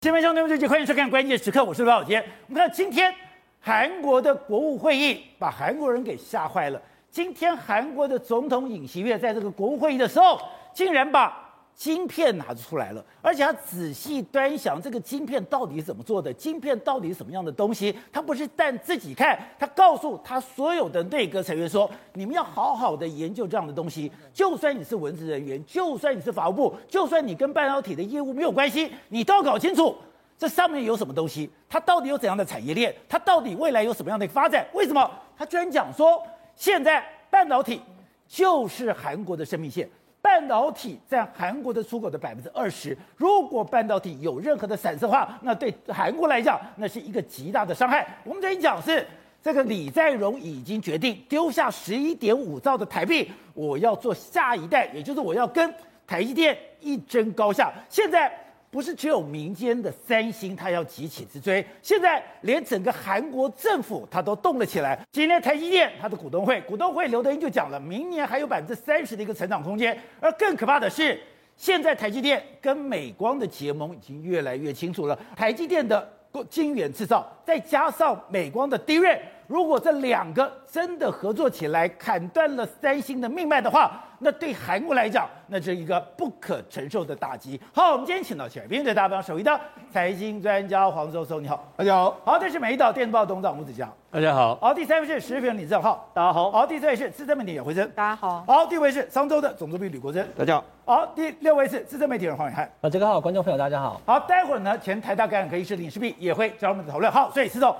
新闻兄弟们，这集欢迎收看《关键时刻》，我是罗小天。我们看今天韩国的国务会议把韩国人给吓坏了。今天韩国的总统尹锡悦在这个国务会议的时候，竟然把晶片拿出来了，而且他仔细端详这个晶片到底怎么做的，晶片到底什么样的东西。他不是但自己看，他告诉他所有的内阁成员说：“你们要好好的研究这样的东西。就算你是文职人员，就算你是法务部，就算你跟半导体的业务没有关系，你都要搞清楚这上面有什么东西，它到底有怎样的产业链，它到底未来有什么样的发展？为什么？他居然讲说，现在半导体就是韩国的生命线。”半导体占韩国的出口的百分之二十，如果半导体有任何的散失的话，那对韩国来讲，那是一个极大的伤害。我们这一讲是这个李在镕已经决定丢下十一点五兆的台币，我要做下一代，也就是我要跟台积电一争高下。现在。不是只有民间的三星，它要急起直追。现在连整个韩国政府它都动了起来。今天台积电它的股东会，股东会刘德音就讲了，明年还有百分之三十的一个成长空间。而更可怕的是，现在台积电跟美光的结盟已经越来越清楚了。台积电的晶圆制造，再加上美光的 DRAM。如果这两个真的合作起来，砍断了三星的命脉的话，那对韩国来讲，那是一个不可承受的打击。好，我们今天请到前边的大帮手，一的财经专家黄周松，你好，大家好。好，这是美丽岛电子报董事长吴子嘉，大家好。好，第三位是时评李正浩，大家好。好，第四位是资深媒体人回声，大家好。好，第五位是商周的总主笔吕国珍，大家好。好，第六位是资深媒体人黄伟汉，啊，这个好，观众朋友大家好。好，待会儿呢，前台大感染科医师李世璧也会加入我们的讨论。好，所以石总。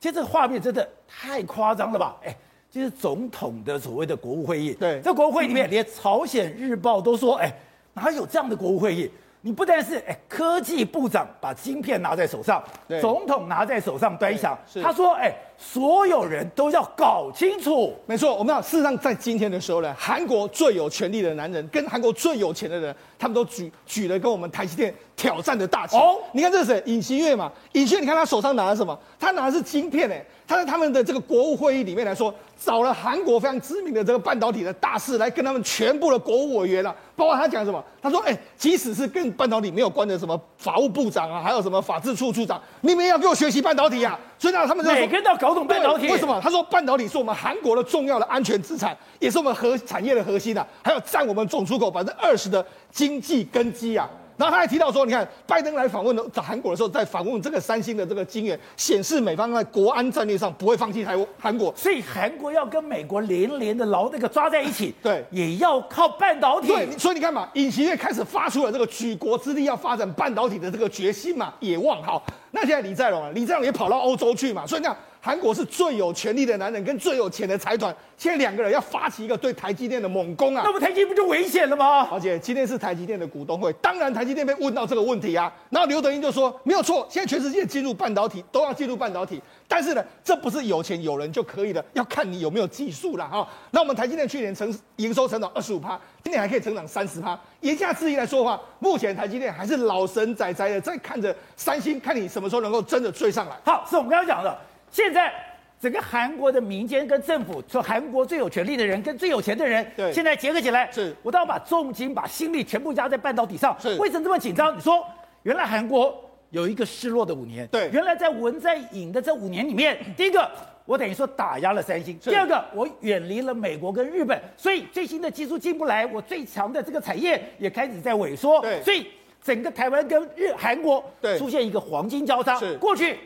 其实这个画面真的太夸张了吧？哎，就是总统的所谓的国务会议。对，在国务会议里面，连朝鲜日报都说：“哎，哪有这样的国务会议？你不但是哎，科技部长把晶片拿在手上，总统拿在手上端详。他说：哎，所有人都要搞清楚。没错，我们讲事实上，在今天的时候呢，韩国最有权力的男人跟韩国最有钱的人，他们都举举了跟我们台积电挑战的大旗。哦，你看这是谁？尹锡悦嘛？尹锡悦，你看他手上拿的什么？他拿的是晶片哎。他在他们的这个国务会议里面来说，找了韩国非常知名的这个半导体的大师来跟他们全部的国务委员啊，包括他讲什么？他说：“哎，即使是跟半导体没有关的什么法务部长啊，还有什么法制处处长，你们也要给我学习半导体啊！”所以呢，他们每个人都要搞懂半导体。为什么？他说半导体是我们韩国的重要的安全资产，也是我们核产业的核心啊，还有占我们总出口百分之二十的经济根基啊。然后他还提到说，你看拜登来访问的韩国的时候，在访问这个三星的这个晶圆，显示美方在国安战略上不会放弃台湾韩国，所以韩国要跟美国连连的牢那个抓在一起，对，也要靠半导体。对，所以你看嘛，尹锡悦开始发出了这个举国之力要发展半导体的这个决心嘛，也望好。那现在李在镕啊，李在镕也跑到欧洲去嘛，所以你看。韩国是最有权力的男人跟最有钱的财团，现在两个人要发起一个对台积电的猛攻啊！那么台积电不就危险了吗？而且今天是台积电的股东会，当然台积电被问到这个问题啊，然后刘德英就说没有错，现在全世界进入半导体都要进入半导体，但是呢，这不是有钱有人就可以的，要看你有没有技术了哈。那我们台积电去年成营收成长二十五趴，今年还可以成长三十趴。言下之意来说的话，目前台积电还是老神仔仔的在看着三星，看你什么时候能够真的追上来。好，是我们刚刚讲的。现在整个韩国的民间跟政府，说韩国最有权力的人跟最有钱的人，对，现在结合起来，是，我都要把重金、把心力全部压在半导体上。是，为什么这么紧张？你说，原来韩国有一个失落的五年，对，原来在文在寅的这五年里面，第一个我等于说打压了三星，第二个我远离了美国跟日本，所以最新的技术进不来，我最强的这个产业也开始在萎缩，对，所以整个台湾跟日韩国对。出现一个黄金交叉，是。过去。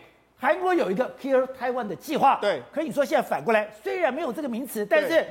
韩国有一个 Kill Taiwan 的计划，对，可以说现在反过来，虽然没有这个名词，但是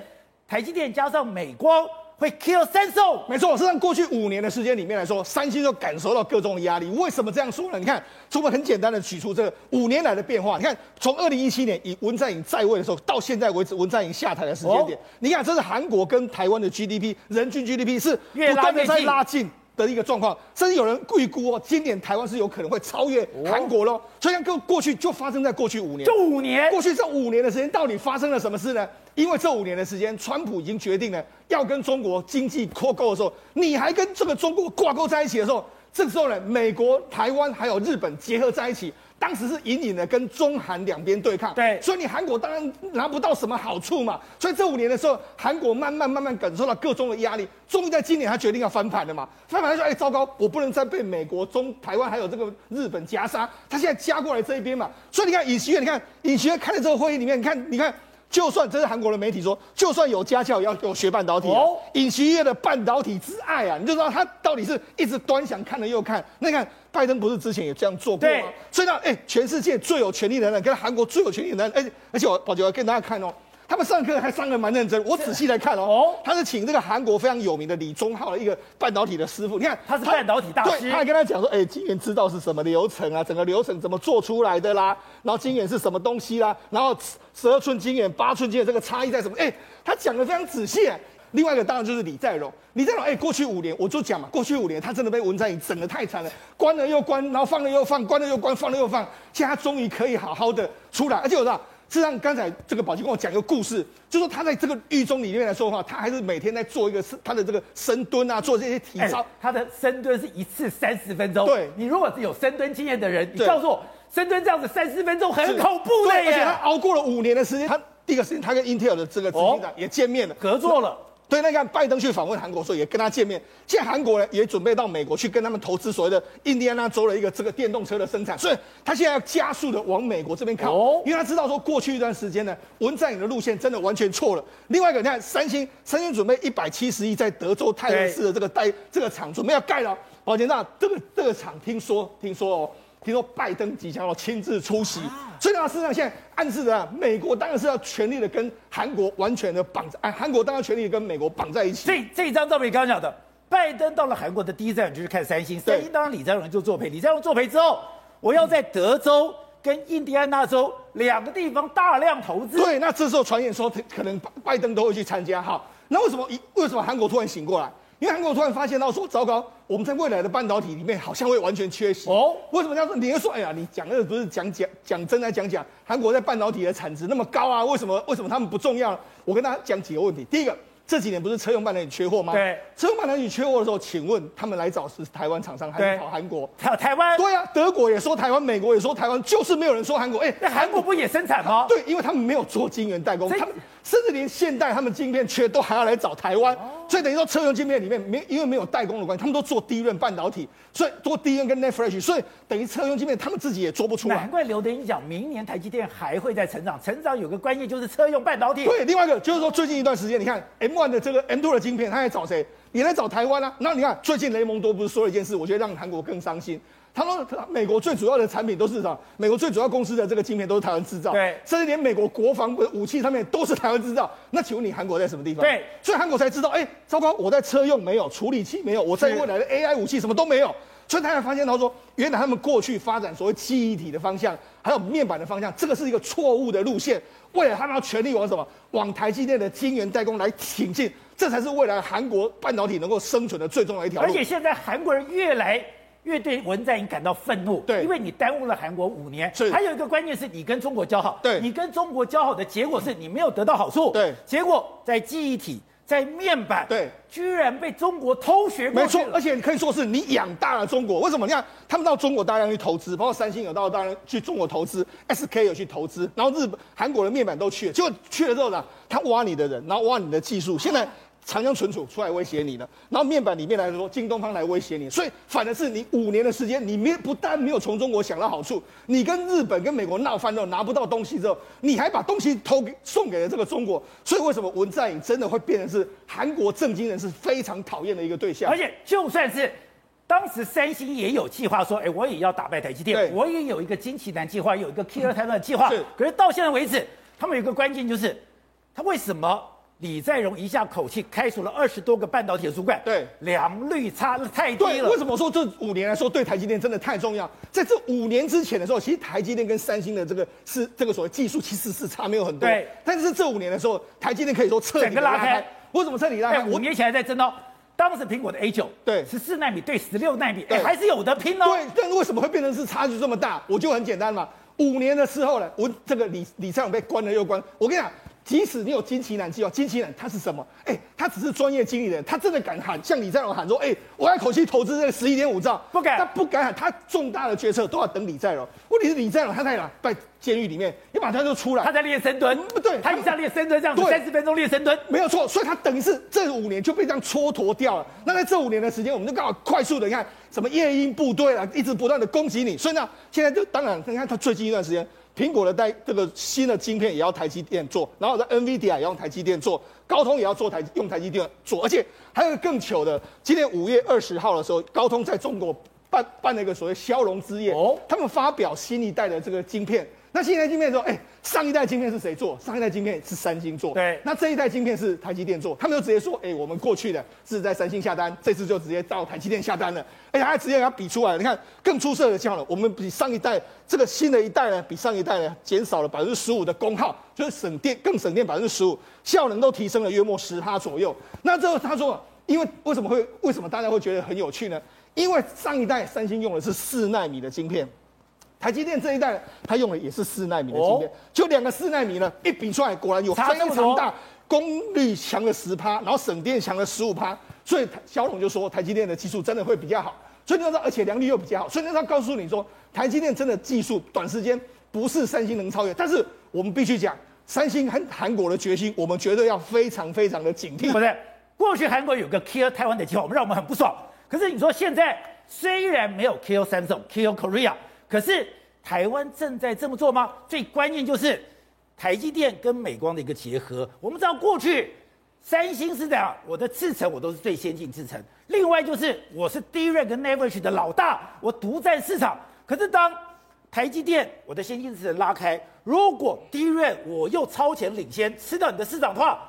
台积电加上美光会 Kill 三星。没错，实际上过去五年的时间里面来说，三星就感受到各种的压力。为什么这样说呢？你看，从我们很简单的取出这个五年来的变化，你看从二零一七年以文在寅在位的时候到现在为止，文在寅下台的时间点，哦、你看这是韩国跟台湾的 GDP 人均 GDP 是不断的在拉近。的一个状况，甚至有人预估哦，今年台湾是有可能会超越韩国喽。所以像过过去就发生在过去五年，就五年，过去这五年的时间到底发生了什么事呢？因为这五年的时间，川普已经决定了要跟中国经济脱钩的时候，你还跟这个中国挂钩在一起的时候，这个时候呢，美国、台湾还有日本结合在一起。当时是隐隐的跟中韩两边对抗，对，所以你韩国当然拿不到什么好处嘛。所以这五年的时候，韩国慢慢慢慢感受到各中的压力，终于在今年他决定要翻盘了嘛。翻盘他说：“哎，糟糕，我不能再被美国、中台湾还有这个日本夹杀，他现在加过来这一边嘛。”所以你看尹锡悦，你看尹锡悦开的这个会议里面，你看，你看。就算这是韩国的媒体说，就算有家教也要给我学半导体哦。尹锡悦的半导体之爱啊，你就知道他到底是一直端详看了又看。那你看拜登不是之前也这样做过吗？所以呢，哎，全世界最有权力的人跟韩国最有权力的人，哎，而且我宝杰要跟大家看哦。他们上课还上的蛮认真，我仔细来看哦，哦，他是请这个韩国非常有名的李宗浩的一个半导体的师傅，你看他是半导体大师，对，他还跟他讲说，哎，晶圆知道是什么流程啊，整个流程怎么做出来的啦，然后晶圆是什么东西啦，然后十二寸晶圆、八寸晶圆这个差异在什么？哎，他讲的非常仔细。另外一个当然就是李在镕，李在镕，哎，过去五年我就讲嘛，过去五年他真的被文在寅整的太惨了，关了又关，然后放了又放，关了又关，放了又放，现在他终于可以好好的出来，而且我知道。事实上，刚才这个宝杰跟我讲一个故事，就说他在这个狱中里面来说的话，他还是每天在做一个他的这个深蹲啊，做这些体操。欸、他的深蹲是一次三十分钟。对，你如果是有深蹲经验的人，你告诉我，深蹲这样子三十分钟很恐怖的耶。而且他熬过了五年的时间，他第一个时间他跟 Intel 的这个执行长也见面了，合作了。对，那个拜登去访问韩国的时候，也跟他见面。现在韩国呢，也准备到美国去跟他们投资所谓的印第安纳州的一个这个电动车的生产，所以他现在要加速的往美国这边靠，哦、因为他知道说过去一段时间呢，文在寅的路线真的完全错了。另外一个，你看三星，三星准备一百七十亿在德州泰勒斯的这个代这个厂准备要盖了。宝杰那这个这个厂听说听说哦。听说拜登即将要亲自出席，所以呢，事实上现在暗示着美国当然是要全力的跟韩国完全的绑在，哎，韩国当然全力跟美国绑在一起。这这张照片刚刚讲的，拜登到了韩国的第一站就是看三星，三星当然李在镕就作陪，李在镕作陪之后，我要在德州跟印第安纳州两个地方大量投资。对，那这时候传言说可能拜登都会去参加，哈，那为什么一为什么韩国突然醒过来？因为韩国突然发现到说，糟糕，我们在未来的半导体里面好像会完全缺席哦。为什么这样说？你又说，哎呀，你讲的不是讲讲讲真来讲讲，韩国在半导体的产值那么高啊？为什么为什么他们不重要？我跟大家讲几个问题。第一个。这几年不是车用半导体缺货吗？对，车用半导体缺货的时候，请问他们来找是台湾厂商还是找韩国？找台湾？对啊，德国也说台湾，美国也说台湾，就是没有人说韩国。哎，那韩国不也生产吗？对，因为他们没有做晶圆代工，他们甚至连现代他们晶片缺都还要来找台湾。所以等于说车用晶片里面没因为没有代工的关系，他们都做低润半导体，所以做低润跟 Net Flash，所以等于车用晶片他们自己也做不出来。难怪刘德英讲，明年台积电还会再成长，成长有个关键就是车用半导体。对，另外一个就是说最近一段时间，你看 M1 的这个 M2 的晶片，他在找谁？也来找台湾啊。那你看最近雷蒙多不是说了一件事，我觉得让韩国更伤心。他说：“美国最主要的产品都是什么？美国最主要公司的这个晶片都是台湾制造，对，甚至连美国国防武器上面都是台湾制造。那请问你韩国在什么地方？对，所以韩国才知道，哎、欸，糟糕，我在车用没有，处理器没有，我在未来的 AI 武器什么都没有。所以他才发现，他说，原来他们过去发展所谓记忆体的方向，还有面板的方向，这个是一个错误的路线。未来他们要全力往什么？往台积电的晶圆代工来挺进，这才是未来韩国半导体能够生存的最重要一条路。而且现在韩国人越来。”越对文在寅感到愤怒，对，因为你耽误了韩国五年。是，还有一个关键是你跟中国交好，对，你跟中国交好的结果是你没有得到好处，对，结果在记忆体、在面板，对，居然被中国偷学过。没错，而且可以说是你养大了中国。为什么？你看他们到中国大量去投资，包括三星有到大量去中国投资，SK 有去投资，然后日本、韩国的面板都去了，结果去了之后呢，他挖你的人，然后挖你的技术，现在。长江存储出来威胁你了，然后面板里面来说，京东方来威胁你，所以反而是你五年的时间，你没不但没有从中国想到好处，你跟日本跟美国闹翻之后拿不到东西之后，你还把东西偷给送给了这个中国，所以为什么文在寅真的会变成是韩国政经人是非常讨厌的一个对象？而且就算是当时三星也有计划说，哎，我也要打败台积电，我也有一个金旗男计划，有一个 Killer 台湾的计划，是，可是到现在为止，他们有一个关键就是，他为什么？李在镕一下口气开除了二十多个半导体的主管，对，良率差得太低了。为什么说这五年来说对台积电真的太重要？在这五年之前的时候，其实台积电跟三星的这个是这个所谓技术其实是差没有很多。对，但是这五年的时候，台积电可以说彻底拉开。为什么彻底拉开？五年前还在争哦，当时苹果的 A 九，对，十四纳米对十六纳米，哎，还是有的拼哦。对，但为什么会变成是差距这么大？我就很简单嘛，五年的时候呢，我这个李李在镕被关了又关，我跟你讲。即使你有金奇男计划，金奇男他是什么？哎，他只是专业经理人，他真的敢喊像李在镕喊说，哎，我要口气投资这个十一点五兆，不敢，他不敢喊，他重大的决策都要等李在镕。问题是李在镕他在哪？在监狱里面，你马上就出来，他在练深蹲，不对，他一下练深蹲这样子，三十分钟练深蹲，没有错，所以他等于是这五年就被这样蹉跎掉了。那在这五年的时间，我们就刚好快速的，你看什么夜鹰部队啊，一直不断的攻击你，所以呢，现在就当然，你看他最近一段时间。苹果的带这个新的晶片也要台积电做，然后在 NVIDIA 也要用台积电做，高通也要做台用台积电做，而且还有个更糗的，今年五月二十号的时候，高通在中国办办了一个所谓骁龙之夜，哦，他们发表新一代的这个晶片。那新一代晶片说，哎，上一代晶片是谁做？上一代晶片是三星做。对，那这一代晶片是台积电做。他们就直接说，哎，我们过去的是在三星下单，这次就直接到台积电下单了。而且还直接给他比出来，你看更出色的效了，我们比上一代这个新的一代呢，比上一代呢减少了百分之十五的功耗，就是省电更省电百分之十五，效能都提升了约莫十趴左右。那这个他说，因为为什么会为什么大家会觉得很有趣呢？因为上一代三星用的是四纳米的晶片。台积电这一代，它用的也是四纳米的芯片，就两个四纳米呢，一比出来，果然有非常大，功率强了十趴，然后省电强了十五趴，所以小董就说台积电的技术真的会比较好，所以你说，而且良率又比较好，所以那他告诉你说，台积电真的技术短时间不是三星能超越，但是我们必须讲，三星和韩国的决心，我们绝对要非常非常的警惕。不是，过去韩国有个 kill 台湾的计划，我们让我们很不爽，可是你说现在虽然没有 kill 三种 kill Korea。可是台湾正在这么做吗？最关键就是台积电跟美光的一个结合。我们知道过去三星是这样，我的制程我都是最先进制程。另外就是我是 DRAM 跟 NAND 的老大，我独占市场。可是当台积电我的先进制程拉开，如果 DRAM 我又超前领先，吃到你的市场的话。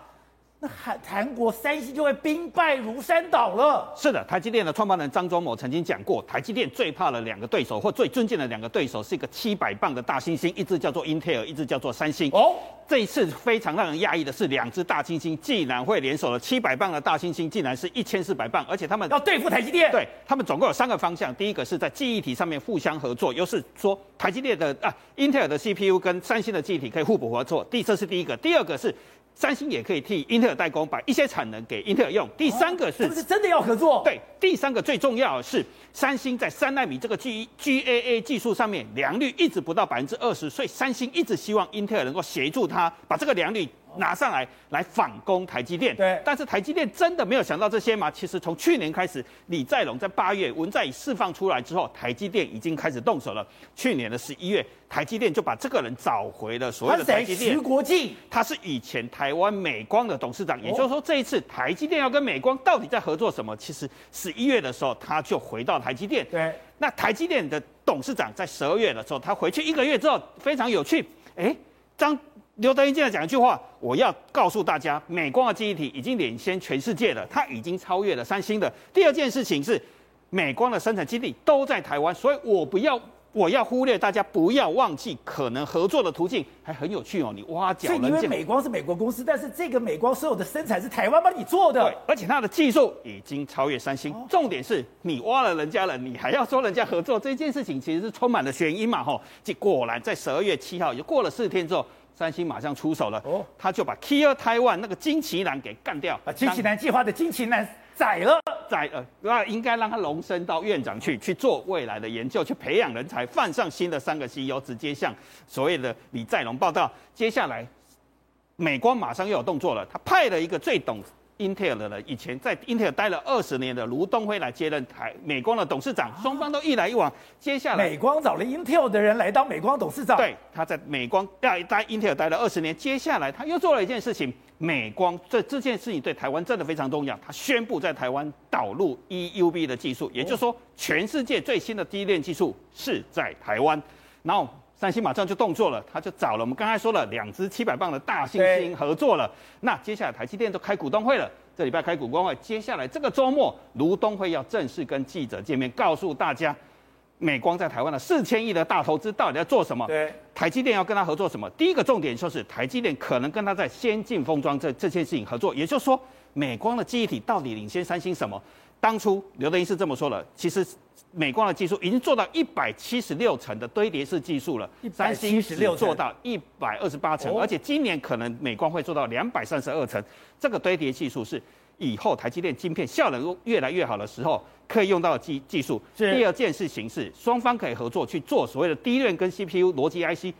那韩韩国三星就会兵败如山倒了。是的，台积电的创办人张忠谋曾经讲过，台积电最怕的两个对手，或最尊敬的两个对手，是一个七百磅的大猩猩，一只叫做英特尔，一只叫做三星。哦，这一次非常让人讶异的是，两只大猩猩竟然会联手了。七百磅的大猩猩竟然是一千四百磅，而且他们要对付台积电。对，他们总共有三个方向，第一个是在记忆体上面互相合作，又是说台积电的啊，英特尔的 CPU 跟三星的记忆体可以互补合作。第这是第一个，第二个是。三星也可以替英特尔代工，把一些产能给英特尔用。第三个是，是不是真的要合作？对，第三个最重要的是，三星在三纳米这个 G GAA 技术上面良率一直不到百分之二十，所以三星一直希望英特尔能够协助他把这个良率。拿上来来反攻台积电，对，但是台积电真的没有想到这些吗？其实从去年开始，李在镕在八月文在寅释放出来之后，台积电已经开始动手了。去年的十一月，台积电就把这个人找回了所谓的台积电。徐国进，他是以前台湾美光的董事长，也就是说这一次台积电要跟美光到底在合作什么？其实十一月的时候他就回到台积电。对，那台积电的董事长在十二月的时候，他回去一个月之后，非常有趣，哎，张。刘德英进来讲一句话，我要告诉大家，美光的记忆体已经领先全世界了，它已经超越了三星的。第二件事情是，美光的生产基地都在台湾，所以我不要，我要忽略大家不要忘记可能合作的途径，还很有趣哦。你挖角，所以因为美光是美国公司，但是这个美光所有的生产是台湾帮你做的，对，而且它的技术已经超越三星。重点是你挖了人家了，你还要说人家合作，这件事情其实是充满了悬疑嘛，吼。结果然在十二月七号，也过了四天之后。三星马上出手了，哦，他就把 Kill Taiwan 那个金奇男给干掉，把金奇男计划的金奇男宰了，宰了，那应该让他荣升到院长去去做未来的研究，去培养人才，放上新的三个 CEO，直接向所谓的李在龙报道。接下来，美光马上又有动作了，他派了一个最懂。英特尔的人以前在英特尔待了二十年的卢东辉来接任台美光的董事长，双方都一来一往。接下来，美光找了英特尔的人来当美光董事长。对，他在美光待待英特尔待了二十年。接下来他又做了一件事情，美光这这件事情对台湾真的非常重要。他宣布在台湾导入 EUV 的技术，也就是说，全世界最新的 DRAM 技术是在台湾。然后。三星马上就动作了，他就找了我们刚才说了两只七百磅的大猩猩合作了。那接下来台积电都开股东会了，这礼拜开股东会，接下来这个周末卢东辉要正式跟记者见面，告诉大家美光在台湾的四千亿的大投资到底在做什么？对，台积电要跟他合作什么？第一个重点就是台积电可能跟他在先进封装这这件事情合作，也就是说美光的记忆体到底领先三星什么？当初刘德音是这么说的，其实美光的技术已经做到一百七十六层的堆叠式技术了，三星只做到一百二十八层，而且今年可能美光会做到两百三十二层。这个堆叠技术是以后台积电晶片效能越来越好的时候可以用到的技技术。第二件事情是双方可以合作去做所谓的 DRAM 跟 CPU 逻辑 IC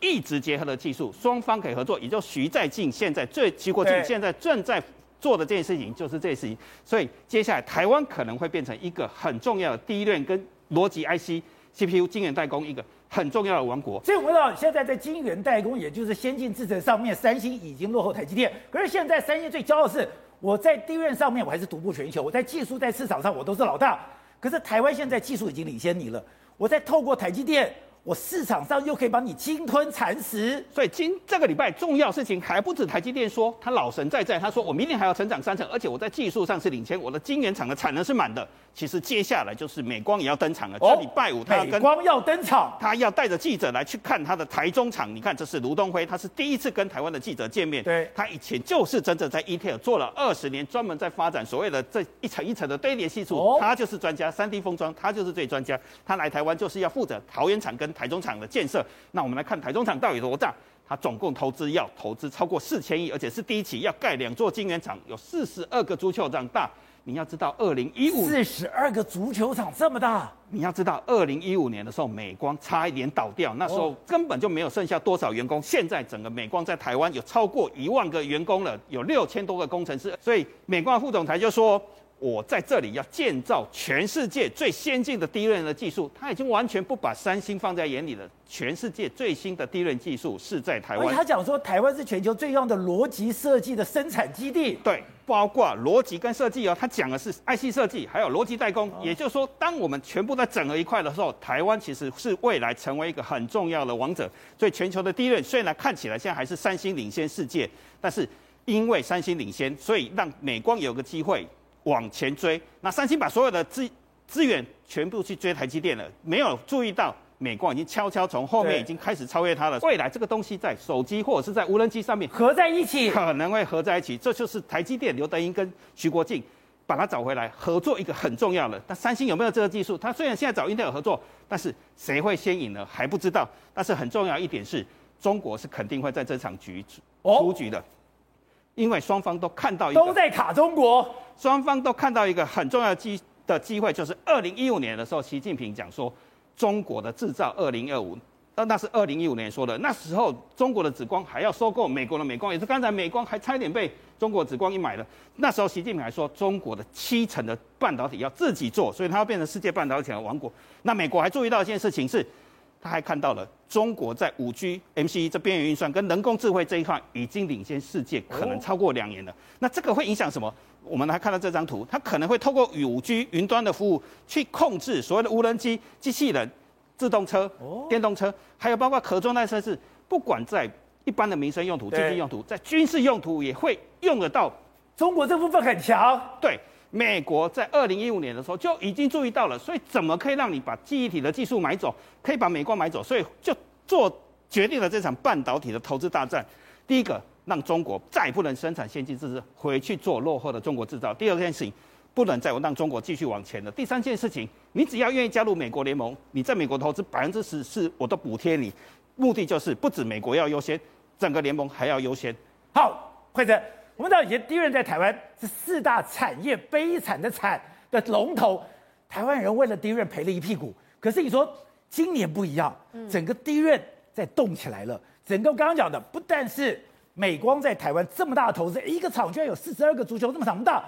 一直结合的技术，双方可以合作，也就徐在进现在最徐国进现在正在。做的这件事情就是这件事情，所以接下来台湾可能会变成一个很重要的第一代跟逻辑 IC、CPU 晶圆代工一个很重要的王国。所以我们知道，现在在晶圆代工，也就是先进制程上面，三星已经落后台积电。可是现在三星最骄傲的是，我在 DRAM 上面我还是独步全球，我在技术在市场上我都是老大。可是台湾现在技术已经领先你了，我在透过台积电。我市场上又可以帮你鲸吞蚕食，所以今这个礼拜重要事情还不止台积电说，他老神在在，他说我明年还要成长三成，而且我在技术上是领先，我的晶圆厂的产能是满的。其实接下来就是美光也要登场了，这礼拜五他要跟美光要登场，他要带着记者来去看他的台中厂。你看，这是卢东辉，他是第一次跟台湾的记者见面。对，他以前就是真正在 Intel 做了二十年，专门在发展所谓的这一层一层的堆叠技术，他就是专家。三 D 封装，他就是最专家。他来台湾就是要负责桃园厂跟台中厂的建设。那我们来看台中厂到底多大？它总共投资要投资超过四千亿，而且是第一期要盖两座晶圆厂，有四十二个足球场大。你要知道，二零一五四十二个足球场这么大，你要知道，二零一五年的时候，美光差一点倒掉，那时候根本就没有剩下多少员工。现在整个美光在台湾有超过一万个员工了，有六千多个工程师。所以美光副总裁就说。我在这里要建造全世界最先进的 DRAM 的技术，他已经完全不把三星放在眼里了。全世界最新的 DRAM 技术是在台湾。他讲说，台湾是全球最重要的逻辑设计的生产基地。对，包括逻辑跟设计哦，他讲的是 IC 设计，还有逻辑代工。也就是说，当我们全部在整合一块的时候，台湾其实是未来成为一个很重要的王者。所以，全球的 DRAM 虽然看起来现在还是三星领先世界，但是因为三星领先，所以让美光有个机会。往前追，那三星把所有的资资源全部去追台积电了，没有注意到美光已经悄悄从后面已经开始超越它了。未来这个东西在手机或者是在无人机上面合在一起，可能会合在一起。这就是台积电刘德英跟徐国进把它找回来合作一个很重要的。但三星有没有这个技术？它虽然现在找英特尔合作，但是谁会先赢呢？还不知道。但是很重要一点是，中国是肯定会在这场局出局的。哦因为双方都看到一个，都在卡中国。双方都看到一个很重要的机的机会，就是二零一五年的时候，习近平讲说中国的制造二零二五，那那是二零一五年说的。那时候中国的紫光还要收购美国的美光，也是刚才美光还差一点被中国紫光一买了。那时候习近平还说中国的七成的半导体要自己做，所以它要变成世界半导体的王国。那美国还注意到一件事情是。他还看到了中国在五 G、MCE 这边缘运算跟人工智慧这一块已经领先世界，可能超过两年了。那这个会影响什么？我们来看到这张图，它可能会透过五 G 云端的服务去控制所谓的无人机、机器人、自动车、电动车，还有包括可装载设施，不管在一般的民生用途、经济用途，在军事用途也会用得到。中国这部分很强，对。美国在二零一五年的时候就已经注意到了，所以怎么可以让你把记忆体的技术买走，可以把美光买走，所以就做决定了这场半导体的投资大战。第一个，让中国再不能生产先进制程，回去做落后的中国制造；第二件事情，不能再让中国继续往前了；第三件事情，你只要愿意加入美国联盟，你在美国投资百分之十四，我都补贴你。目的就是不止美国要优先，整个联盟还要优先。好，会长。我们知道以前 DRAM 在台湾是四大产业悲惨的惨的龙头，台湾人为了 DRAM 赔了一屁股。可是你说今年不一样，整个 DRAM 在动起来了。整个刚刚讲的不但是美光在台湾这么大的投资，一个厂居然有四十二个足球这么长大，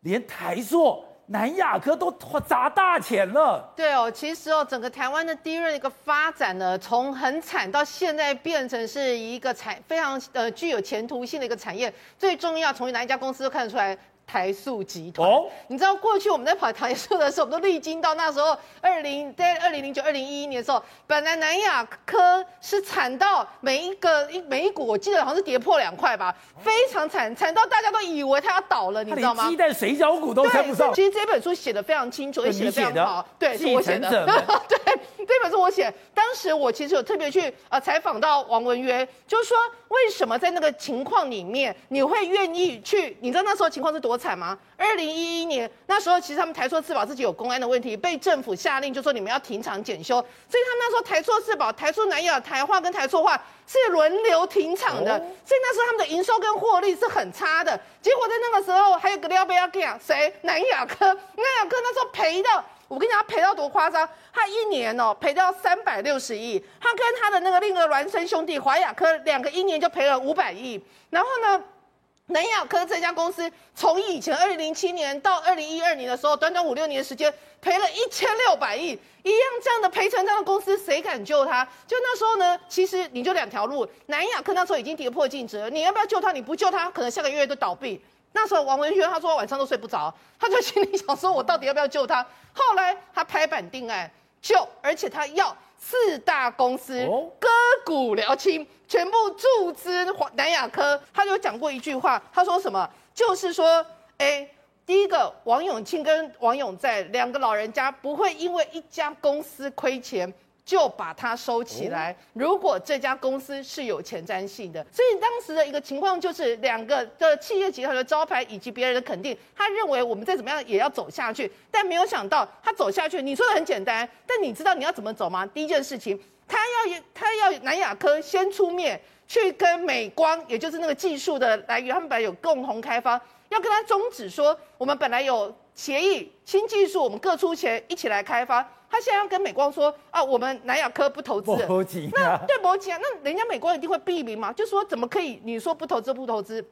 连台塑。南亚科都花砸大钱了。对哦，其实哦，整个台湾的低润一个发展呢，从很惨到现在变成是一个产非常呃具有前途性的一个产业。最重要，从哪一家公司都看得出来。台塑集团，哦，你知道过去我们在跑台塑的时候，我们都历经到那时候二零在二零零九二零一一年的时候，本来南亚科是惨到每一个一每一股，我记得好像是跌破两块吧，非常惨，惨到大家都以为它要倒了，你知道吗？鸡蛋水饺股都撑不上。其实这本书写的非常清楚，也写的非常好，对，是我写的。对，这本书我写。当时我其实有特别去呃采访到王文渊，就是说为什么在那个情况里面你会愿意去？你知道那时候情况是多惨吗？二零一一年那时候其实他们台塑四宝自己有公安的问题，被政府下令就说你们要停厂检修，所以他们那时候台塑四宝、台塑南亚、台化跟台塑化是轮流停厂的，所以那时候他们的营收跟获利是很差的。结果在那个时候还有个廖贝亚克谁？南亚科，南亚科那时候赔到。我跟你讲，他赔到多夸张？他一年哦赔到三百六十亿，他跟他的那个另一个孪生兄弟华亚科两个一年就赔了五百亿。然后呢，南亚科这家公司从以前二零零七年到二零一二年的时候，短短五六年的时间赔了一千六百亿，一样这样的赔成这样的公司，谁敢救他？就那时候呢，其实你就两条路，南亚科那时候已经跌破净值，你要不要救他？你不救他，可能下个月都倒闭。那时候王文轩他说晚上都睡不着，他就心里想说，我到底要不要救他？后来他拍板定案救，而且他要四大公司割股疗亲，全部注资南亚科。他就讲过一句话，他说什么？就是说，哎，第一个王永庆跟王永在两个老人家不会因为一家公司亏钱。就把它收起来。如果这家公司是有前瞻性的，所以当时的一个情况就是两个的企业集团的招牌以及别人的肯定，他认为我们再怎么样也要走下去。但没有想到他走下去，你说的很简单，但你知道你要怎么走吗？第一件事情，他要他要南亚科先出面去跟美光，也就是那个技术的来源，他们本来有共同开发，要跟他终止说，我们本来有协议，新技术我们各出钱一起来开发。他现在要跟美光说啊，我们南亚科不投资，那对不起啊，那人家美光一定会避名嘛，就说怎么可以？你说不投资不投资，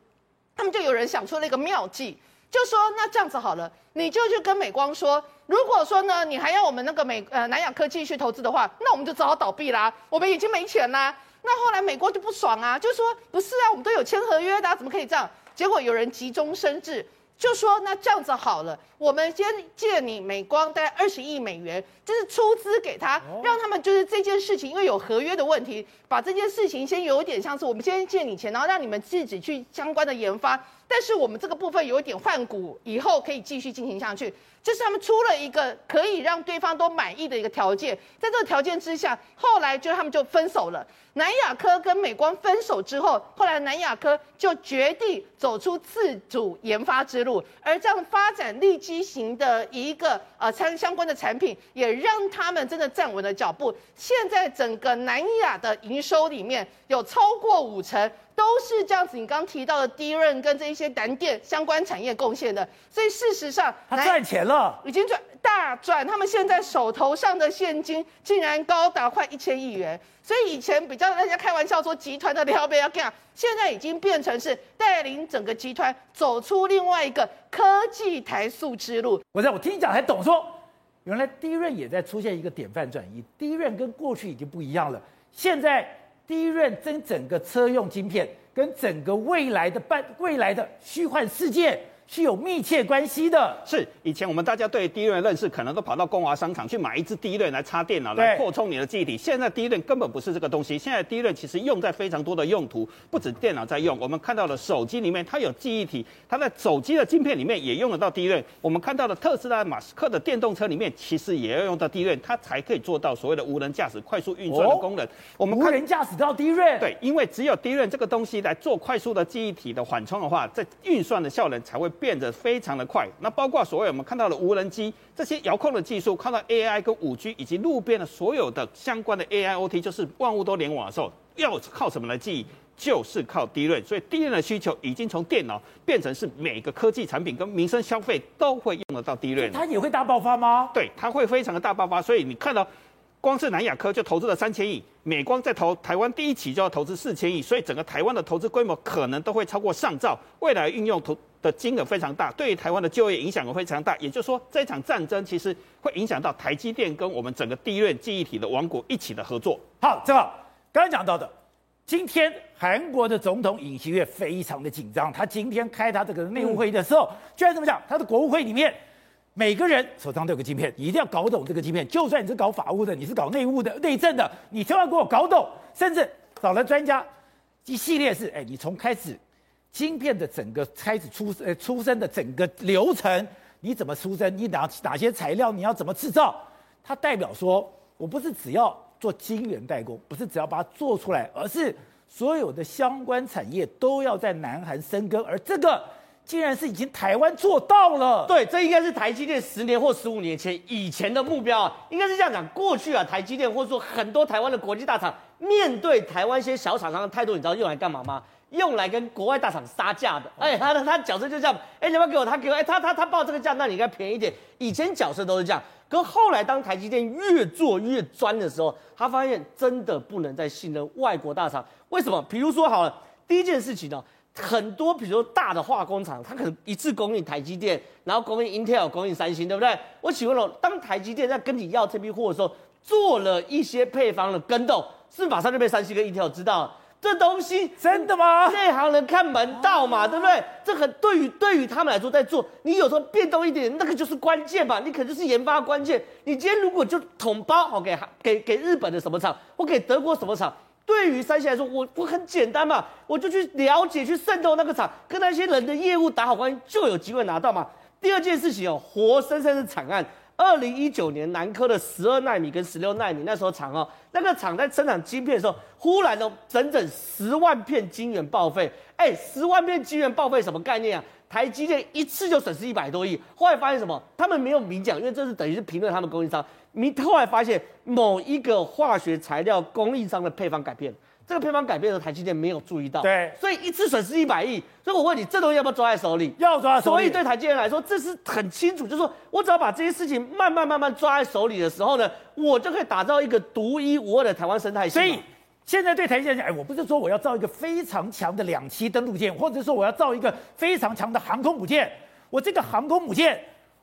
他们就有人想出了一个妙计，就说那这样子好了，你就去跟美光说，如果说呢，你还要我们那个美呃南亚科继续投资的话，那我们就只好倒闭啦，我们已经没钱啦。那后来美国就不爽啊，就说不是啊，我们都有签合约的，怎么可以这样？结果有人急中生智。就说那这样子好了，我们先借你美光大概二十亿美元，就是出资给他，让他们就是这件事情，因为有合约的问题，把这件事情先有点像是我们先借你钱，然后让你们自己去相关的研发，但是我们这个部分有一点换股，以后可以继续进行下去。这是他们出了一个可以让对方都满意的一个条件，在这个条件之下，后来就他们就分手了。南亚科跟美光分手之后，后来南亚科就决定走出自主研发之路，而这样发展利基型的一个呃相相关的产品，也让他们真的站稳了脚步。现在整个南亚的营收里面有超过五成。都是这样子，你刚刚提到的 DRAM 跟这一些南电相关产业贡献的，所以事实上他赚钱了，已经赚大赚。他们现在手头上的现金竟然高达快一千亿元，所以以前比较大家开玩笑说集团的撩妹要干，现在已经变成是带领整个集团走出另外一个科技台塑之路。我在我听你讲才懂说，原来 DRAM 也在出现一个典范转移，DRAM 跟过去已经不一样了，现在。第一任整整个车用晶片，跟整个未来的半未来的虚幻世界。是有密切关系的。是以前我们大家对 DRAM 认识，可能都跑到光华商场去买一支 DRAM 来插电脑，来扩充你的记忆体。现在 DRAM 根本不是这个东西。现在 DRAM 其实用在非常多的用途，不止电脑在用。我们看到了手机里面，它有记忆体，它在手机的晶片里面也用得到 DRAM。我们看到了特斯拉马斯克的电动车里面，其实也要用到 DRAM，它才可以做到所谓的无人驾驶、快速运算的功能。哦、我们看无人驾驶都要 DRAM，对，因为只有 DRAM 这个东西来做快速的记忆体的缓冲的话，在运算的效能才会变得非常的快，那包括所谓我们看到的无人机这些遥控的技术，看到 AI 跟五 G 以及路边的所有的相关的 AIoT，就是万物都联网的时候，要靠什么来记忆？就是靠 DRAM。所以 DRAM 的需求已经从电脑变成是每个科技产品跟民生消费都会用得到 DRAM。它也会大爆发吗？对，它会非常的大爆发。所以你看到。光是南亚科就投资了三千亿，美光在投台湾第一期就要投资四千亿，所以整个台湾的投资规模可能都会超过上兆，未来运用投的金额非常大，对于台湾的就业影响也非常大。也就是说，这场战争其实会影响到台积电跟我们整个 DRAM 记忆体的王国一起的合作。好，正好刚刚讲到的，今天韩国的总统尹锡悦非常的紧张，他今天开他这个内务会议的时候，居然这么讲，他的国务会里面。每个人手上都有个晶片，你一定要搞懂这个晶片。就算你是搞法务的，你是搞内务的、内政的，你千万给我搞懂。甚至找了专家，一系列是，哎，你从开始晶片的整个开始出呃出生的整个流程，你怎么出生？你哪哪些材料你要怎么制造？它代表说，我不是只要做晶圆代工，不是只要把它做出来，而是所有的相关产业都要在南韩生根，而这个竟然是已经台湾做到了。对，这应该是台积电十年或十五年前以前的目标啊，应该是这样讲。过去啊，台积电或者说很多台湾的国际大厂面对台湾一些小厂商的态度，你知道用来干嘛吗？用来跟国外大厂杀价的，哎，他的他角色就这样，哎，你要不要给我？他给我，哎，他他他报这个价，那你应该便宜一点。以前角色都是这样，可后来当台积电越做越专的时候，他发现真的不能再信任外国大厂。为什么？比如说好了，第一件事情呢，很多比如说大的化工厂，它可能一次供应台积电，然后供应 Intel，供应三星，对不对？我请问了，当台积电在跟你要这批货的时候，做了一些配方的跟动，是马上就被三星跟 Intel 知道了。这东西真的吗？内行人看门道嘛，对不对？这很对于对于他们来说，在做你有时候变动一点，那个就是关键嘛。你可能就是研发关键。你今天如果就统包好给给给日本的什么厂，或给德国什么厂，对于三星来说，我我很简单嘛，我就去了解去渗透那个厂，跟那些人的业务打好关系，就有机会拿到嘛。第二件事情哦，活生生的惨案。二零一九年，南科的十二纳米跟十六纳米那时候厂哦，那个厂在生产晶片的时候，忽然哦，整整十万片晶圆报废。哎，十万片晶圆报废什么概念啊？台积电一次就损失一百多亿。后来发现什么？他们没有明讲，因为这是等于是评论他们供应商。明后来发现某一个化学材料供应商的配方改变了。这个配方改变的台积电没有注意到，对，所以一次损失一百亿。所以我问你，这东西要不要抓在手里？要抓在手里。所以对台积电来说，这是很清楚，就是说我只要把这些事情慢慢慢慢抓在手里的时候呢，我就可以打造一个独一无二的台湾生态系。所以现在对台积电讲，哎，我不是说我要造一个非常强的两栖登陆舰，或者说我要造一个非常强的航空母舰，我这个航空母舰。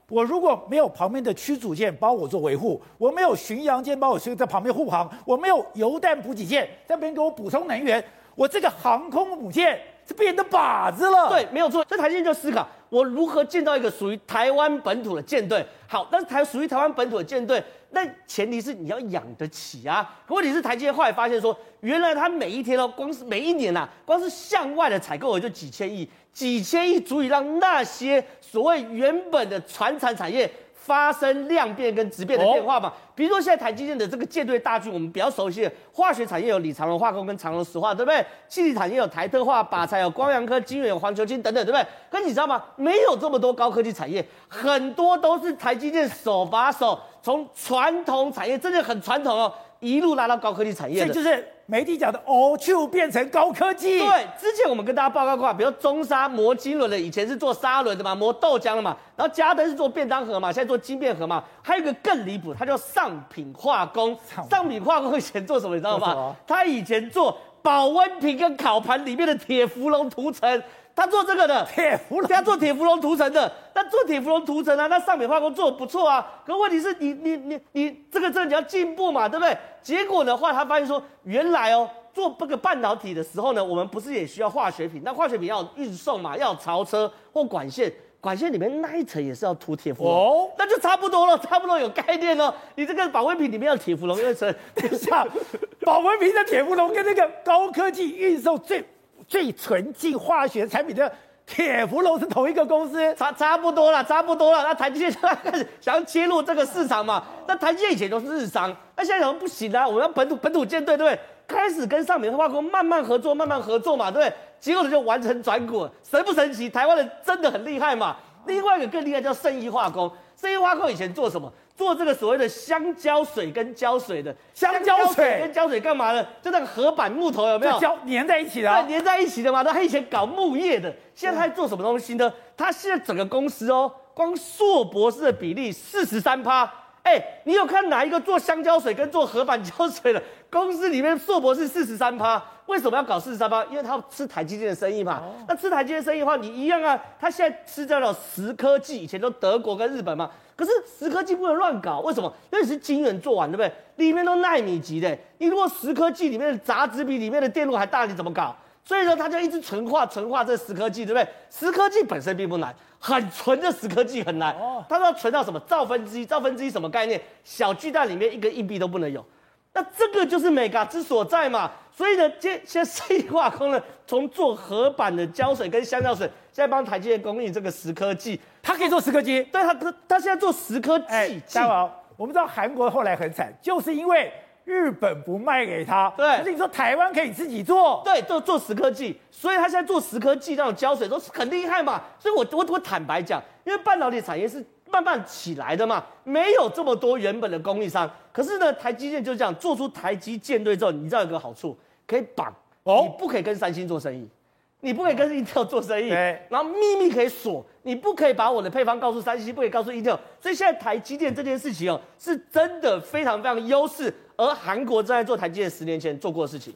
我如果没有旁边的驱逐舰帮我做维护，我没有巡洋舰帮我在旁边护航，我没有油弹补给舰在边给我补充能源，我这个航空母舰是变得靶子了。对，没有错。这台积电就思考，我如何建造一个属于台湾本土的舰队？好，但是台属于台湾本土的舰队，那前提是你要养得起啊。可问题是台积电后来发现说，原来他每一天哦，光是每一年呐、啊，光是向外的采购额就几千亿。几千亿足以让那些所谓原本的传产产业发生量变跟质变的变化嘛？比如说现在台积电的这个舰队大军，我们比较熟悉的化学产业有李长龙化工跟长荣石化，对不对？气体产业有台特化、靶材有光阳科、金源有环球金等等，对不对？可你知道吗？没有这么多高科技产业，很多都是台积电手把手从传统产业，真的很传统哦。一路拉到高科技产业，这就是媒体讲的哦，就变成高科技。对，之前我们跟大家报告过，比如中沙磨金轮的，以前是做砂轮的嘛，磨豆浆的嘛，然后嘉登是做便当盒嘛，现在做金便盒嘛，还有一个更离谱，它叫上品化工。上品化工以前做什么，你知道吗？他以前做保温瓶跟烤盘里面的铁氟龙涂层。他做这个的铁氟龙，他做铁氟龙涂层的，那做铁氟龙涂层啊，那上美化工做的不错啊。可问题是你你你你这个这你要进步嘛，对不对？结果的话，他发现说，原来哦，做这个半导体的时候呢，我们不是也需要化学品？那化学品要运送嘛，要槽车或管线，管线里面那一层也是要涂铁氟龙哦，那就差不多了，差不多有概念了。你这个保温瓶里面要铁氟龙一层，等一下，保温瓶的铁氟龙跟那个高科技运送最。最纯净化学产品的铁氟龙是同一个公司，差差不多了，差不多了。那台积电现在开始想要切入这个市场嘛？那台积电以前都是日商，那现在怎么不行啊？我们要本土本土舰队，对不对？开始跟上美化工慢慢合作，慢慢合作嘛，对不对？结果就完成转股，神不神奇？台湾人真的很厉害嘛？另外一个更厉害叫圣亿化工，圣亿化工以前做什么？做这个所谓的香蕉水跟胶水的香蕉水跟胶水干嘛呢？就那个合板木头有没有？胶粘在一起的、啊，对，粘在一起的嘛。他以前搞木业的，现在他在做什么东西呢？他现在整个公司哦，光硕博士的比例四十三趴。哎，你有看哪一个做香蕉水跟做合板胶水的 公司里面硕博士四十三趴？为什么要搞四十三趴？因为他要吃台积电的生意嘛。哦、那吃台积电生意的话，你一样啊。他现在吃掉了石科技，以前都德国跟日本嘛。可是十科技不能乱搞，为什么？因为你是晶圆做完，对不对？里面都纳米级的，你如果十科技里面的杂质比里面的电路还大，你怎么搞？所以说它就一直纯化纯化这十科技，对不对？十科技本身并不难，很纯的十科技很难。它说要纯到什么？兆分之一，兆分之一什么概念？小巨蛋里面一个硬币都不能有。那这个就是美嘎之所在嘛。所以呢，现现在生意化工呢，从做合板的胶水跟香料水，现在帮台积电供应这个石科技。他可以做石科技，对他他他现在做石科技。嘉宝，我们知道韩国后来很惨，就是因为日本不卖给他。对可是你说台湾可以自己做，对，做做石科技，所以他现在做石科技那种胶水都是很厉害嘛。所以我我我坦白讲，因为半导体产业是慢慢起来的嘛，没有这么多原本的供应商。可是呢，台积电就这样做出台积舰队之后，你知道有个好处，可以绑，哦你不可以跟三星做生意。你不可以跟 Intel 做生意，对然后秘密可以锁，你不可以把我的配方告诉三星，不可以告诉 Intel。所以现在台积电这件事情哦，是真的非常非常优势，而韩国正在做台积电十年前做过的事情。